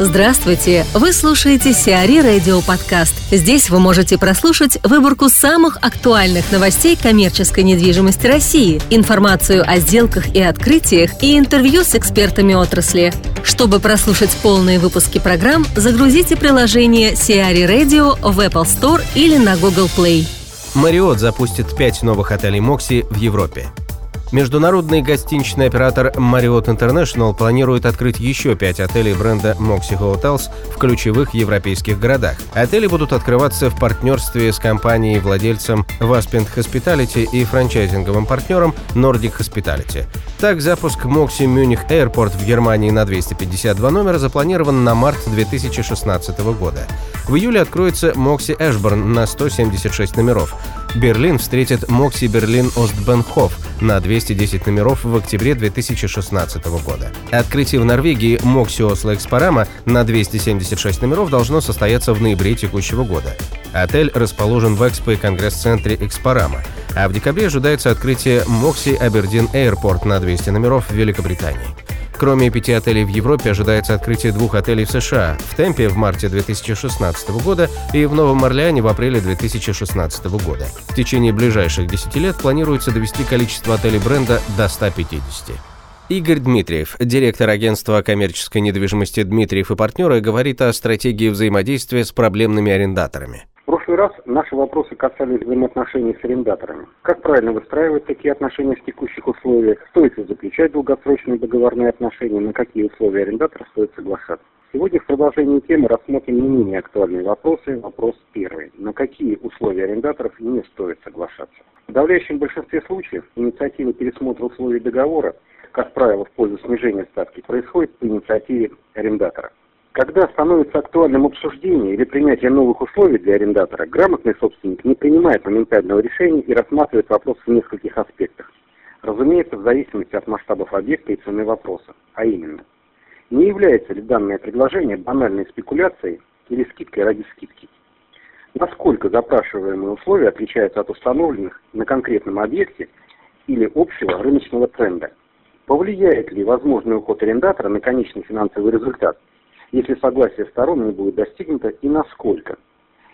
Здравствуйте! Вы слушаете Сиари Радио Подкаст. Здесь вы можете прослушать выборку самых актуальных новостей коммерческой недвижимости России, информацию о сделках и открытиях и интервью с экспертами отрасли. Чтобы прослушать полные выпуски программ, загрузите приложение Сиари Radio в Apple Store или на Google Play. Мариот запустит пять новых отелей Мокси в Европе. Международный гостиничный оператор Marriott International планирует открыть еще пять отелей бренда Moxie Hotels в ключевых европейских городах. Отели будут открываться в партнерстве с компанией-владельцем Vaspend Hospitality и франчайзинговым партнером Nordic Hospitality. Так, запуск Moxie Munich Airport в Германии на 252 номера запланирован на март 2016 года. В июле откроется Moxie Ashburn на 176 номеров. Берлин встретит Moxie Берлин Остбенхоф на 210 номеров в октябре 2016 года. Открытие в Норвегии Moxie Oslo Экспорама на 276 номеров должно состояться в ноябре текущего года. Отель расположен в Экспо и Конгресс-центре Экспорама, а в декабре ожидается открытие Moxie Абердин Airport на 200 номеров в Великобритании. Кроме пяти отелей в Европе ожидается открытие двух отелей в США в Темпе в марте 2016 года и в Новом Орлеане в апреле 2016 года. В течение ближайших 10 лет планируется довести количество отелей бренда до 150. Игорь Дмитриев, директор агентства коммерческой недвижимости «Дмитриев и партнеры», говорит о стратегии взаимодействия с проблемными арендаторами прошлый раз наши вопросы касались взаимоотношений с арендаторами. Как правильно выстраивать такие отношения в текущих условиях? Стоит ли заключать долгосрочные договорные отношения? На какие условия арендатора стоит соглашаться? Сегодня в продолжении темы рассмотрим не менее актуальные вопросы. Вопрос первый. На какие условия арендаторов не стоит соглашаться? В подавляющем большинстве случаев инициатива пересмотра условий договора, как правило, в пользу снижения ставки, происходит по инициативе арендатора. Когда становится актуальным обсуждение или принятие новых условий для арендатора, грамотный собственник не принимает моментального решения и рассматривает вопрос в нескольких аспектах. Разумеется, в зависимости от масштабов объекта и цены вопроса. А именно, не является ли данное предложение банальной спекуляцией или скидкой ради скидки? Насколько запрашиваемые условия отличаются от установленных на конкретном объекте или общего рыночного тренда? Повлияет ли возможный уход арендатора на конечный финансовый результат – если согласие сторон не будет достигнуто и насколько.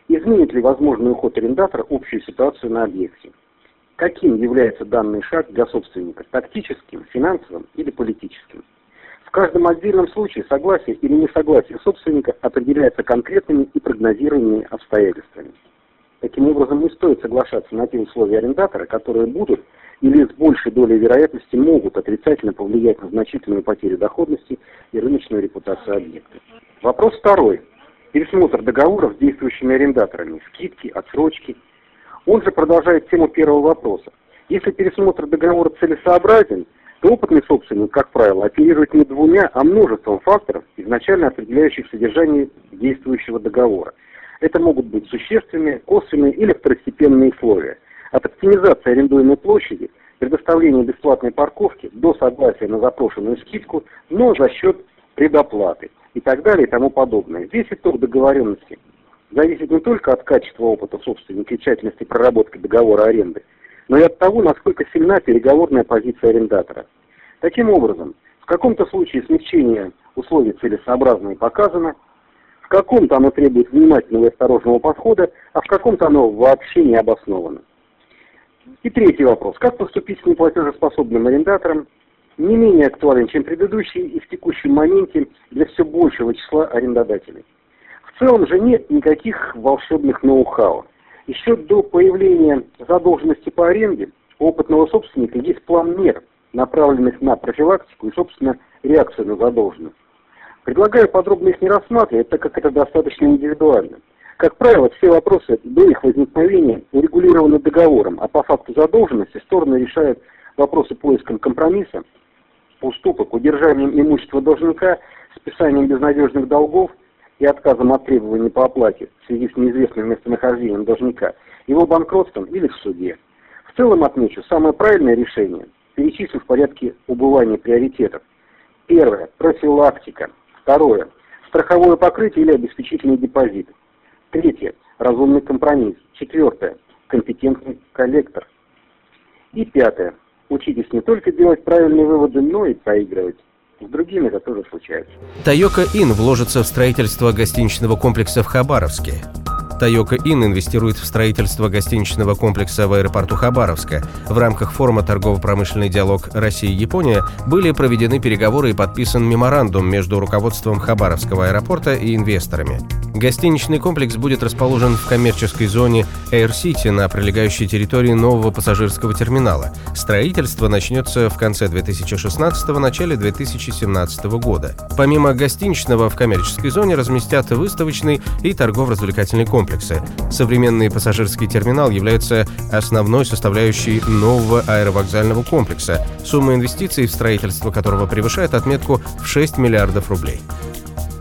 Изменит ли возможный уход арендатора общую ситуацию на объекте? Каким является данный шаг для собственника – тактическим, финансовым или политическим? В каждом отдельном случае согласие или несогласие собственника определяется конкретными и прогнозируемыми обстоятельствами. Таким образом, не стоит соглашаться на те условия арендатора, которые будут или с большей долей вероятности могут отрицательно повлиять на значительную потерю доходности и рыночную репутацию объекта. Вопрос второй. Пересмотр договоров с действующими арендаторами, скидки, отсрочки. Он же продолжает тему первого вопроса. Если пересмотр договора целесообразен, то опытный собственник, как правило, оперирует не двумя, а множеством факторов, изначально определяющих содержание действующего договора. Это могут быть существенные, косвенные или второстепенные условия. От оптимизации арендуемой площади, предоставления бесплатной парковки до согласия на запрошенную скидку, но за счет предоплаты и так далее и тому подобное. Весь итог договоренности зависит не только от качества опыта собственника и тщательности проработки договора аренды, но и от того, насколько сильна переговорная позиция арендатора. Таким образом, в каком-то случае смягчение условий целесообразно и показано, в каком-то оно требует внимательного и осторожного подхода, а в каком-то оно вообще не обосновано. И третий вопрос. Как поступить с неплатежеспособным арендатором, не менее актуален, чем предыдущий и в текущем моменте для все большего числа арендодателей. В целом же нет никаких волшебных ноу-хау. Еще до появления задолженности по аренде у опытного собственника есть план мер, направленных на профилактику и, собственно, реакцию на задолженность. Предлагаю подробно их не рассматривать, так как это достаточно индивидуально. Как правило, все вопросы до их возникновения урегулированы договором, а по факту задолженности стороны решают вопросы поиском компромисса уступок, удержанием имущества должника, списанием безнадежных долгов и отказом от требований по оплате в связи с неизвестным местонахождением должника, его банкротством или в суде. В целом отмечу, самое правильное решение перечислю в порядке убывания приоритетов. Первое – профилактика. Второе – страховое покрытие или обеспечительный депозит. Третье – разумный компромисс. Четвертое – компетентный коллектор. И пятое – Учитесь не только делать правильные выводы, но и проигрывать. С другими это тоже случается. Тайока Ин вложится в строительство гостиничного комплекса в Хабаровске. Тайока Ин инвестирует в строительство гостиничного комплекса в аэропорту Хабаровска. В рамках форума «Торгово-промышленный диалог Россия-Япония» были проведены переговоры и подписан меморандум между руководством Хабаровского аэропорта и инвесторами. Гостиничный комплекс будет расположен в коммерческой зоне Air City на прилегающей территории нового пассажирского терминала. Строительство начнется в конце 2016 начале 2017 года. Помимо гостиничного, в коммерческой зоне разместят выставочный и торгово-развлекательный комплексы. Современный пассажирский терминал является основной составляющей нового аэровокзального комплекса, сумма инвестиций в строительство которого превышает отметку в 6 миллиардов рублей.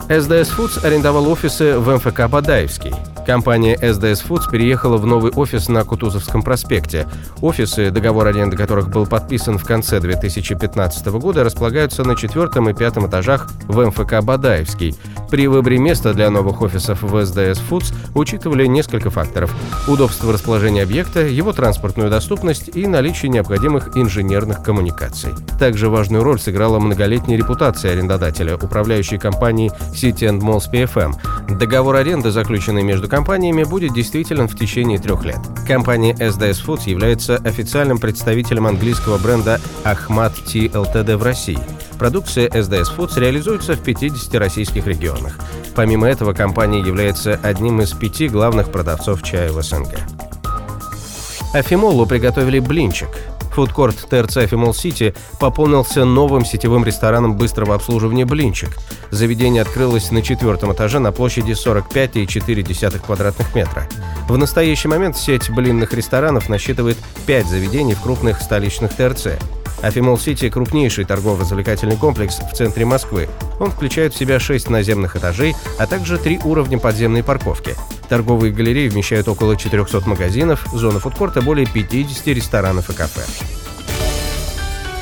СДС Foods арендовал офисы в МФК «Бадаевский». Компания SDS Foods переехала в новый офис на Кутузовском проспекте. Офисы, договор аренды которых был подписан в конце 2015 года, располагаются на четвертом и пятом этажах в МФК «Бадаевский». При выборе места для новых офисов в SDS Foods учитывали несколько факторов. Удобство расположения объекта, его транспортную доступность и наличие необходимых инженерных коммуникаций. Также важную роль сыграла многолетняя репутация арендодателя, управляющей компанией City and Malls PFM. Договор аренды, заключенный между компаниями, компаниями будет действителен в течение трех лет. Компания SDS Foods является официальным представителем английского бренда Ahmad Tea Ltd в России. Продукция SDS Foods реализуется в 50 российских регионах. Помимо этого, компания является одним из пяти главных продавцов чая в СНГ. Афимолу приготовили блинчик. Фудкорт ТРЦ Фимол Сити пополнился новым сетевым рестораном быстрого обслуживания «Блинчик». Заведение открылось на четвертом этаже на площади 45,4 квадратных метра. В настоящий момент сеть блинных ресторанов насчитывает 5 заведений в крупных столичных ТРЦ. Афимол Сити – крупнейший торгово-развлекательный комплекс в центре Москвы. Он включает в себя 6 наземных этажей, а также 3 уровня подземной парковки. Торговые галереи вмещают около 400 магазинов, зона фудкорта более 50 ресторанов и кафе.